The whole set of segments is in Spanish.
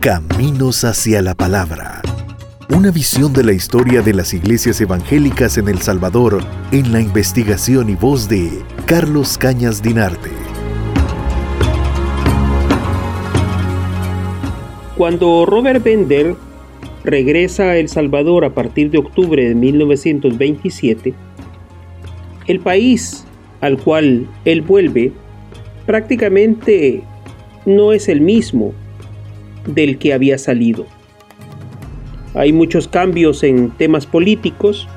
Caminos hacia la Palabra. Una visión de la historia de las iglesias evangélicas en El Salvador en la investigación y voz de Carlos Cañas Dinarte. Cuando Robert Bender regresa a El Salvador a partir de octubre de 1927, el país al cual él vuelve prácticamente no es el mismo del que había salido. Hay muchos cambios en temas políticos,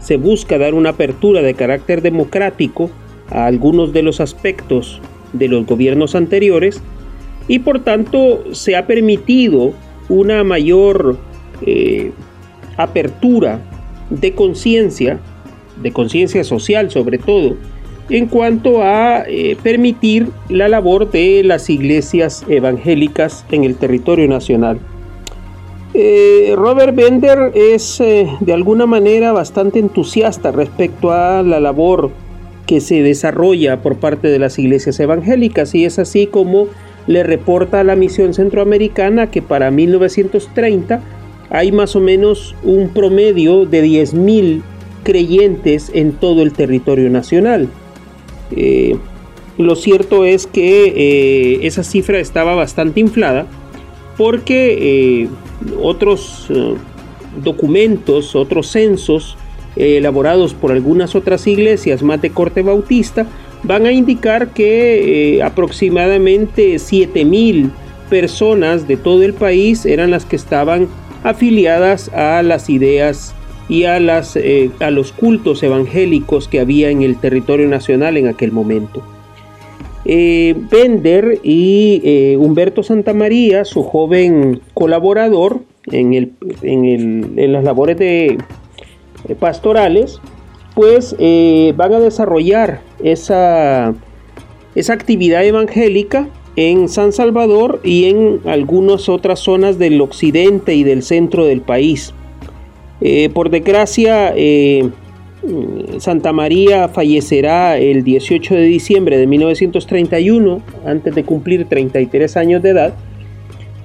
se busca dar una apertura de carácter democrático a algunos de los aspectos de los gobiernos anteriores y por tanto se ha permitido una mayor eh, apertura de conciencia, de conciencia social sobre todo, en cuanto a eh, permitir la labor de las iglesias evangélicas en el territorio nacional. Eh, Robert Bender es eh, de alguna manera bastante entusiasta respecto a la labor que se desarrolla por parte de las iglesias evangélicas y es así como le reporta a la misión centroamericana que para 1930 hay más o menos un promedio de 10.000 creyentes en todo el territorio nacional. Eh, lo cierto es que eh, esa cifra estaba bastante inflada porque eh, otros documentos, otros censos elaborados por algunas otras iglesias más de corte bautista van a indicar que aproximadamente 7.000 personas de todo el país eran las que estaban afiliadas a las ideas y a, las, eh, a los cultos evangélicos que había en el territorio nacional en aquel momento. Eh, Bender y eh, Humberto Santamaría, su joven colaborador en, el, en, las labores de, pastorales, pues van a desarrollar esa, esa actividad evangélica en San Salvador y en algunas otras zonas del occidente y del centro del país. Eh, por desgracia, eh, Santa María fallecerá el 18 de diciembre de 1931, antes de cumplir 33 años de edad,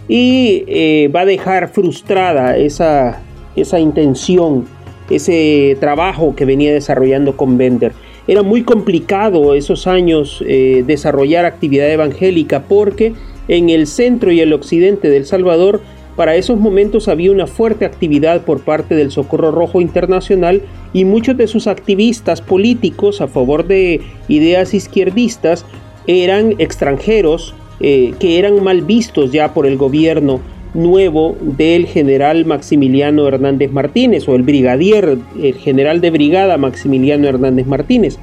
y eh, va a dejar frustrada esa, esa intención, ese trabajo que venía desarrollando con Bender. Era muy complicado esos años desarrollar actividad evangélica porque en el centro y el occidente del Salvador para esos momentos había una fuerte actividad por parte del Socorro Rojo Internacional y muchos de sus activistas políticos a favor de ideas izquierdistas eran extranjeros eh, que eran mal vistos ya por el gobierno nuevo del general Maximiliano Hernández Martínez o el brigadier, el general de brigada Maximiliano Hernández Martínez.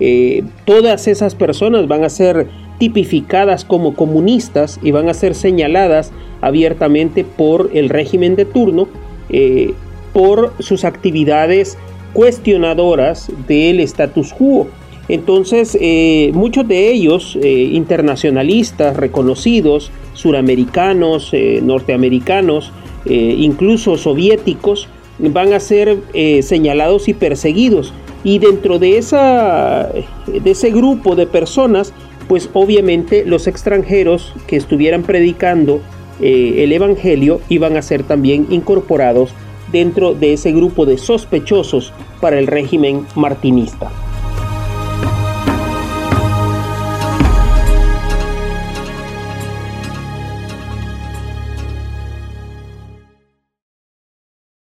Eh, todas esas personas van a ser tipificadas como comunistas y van a ser señaladas abiertamente por el régimen de turno eh, por sus actividades cuestionadoras del status quo. Entonces, eh, muchos de ellos, internacionalistas reconocidos, suramericanos, norteamericanos, incluso soviéticos, van a ser señalados y perseguidos. Y dentro de, esa, de ese grupo de personas pues obviamente los extranjeros que estuvieran predicando eh, el Evangelio iban a ser también incorporados dentro de ese grupo de sospechosos para el régimen martinista.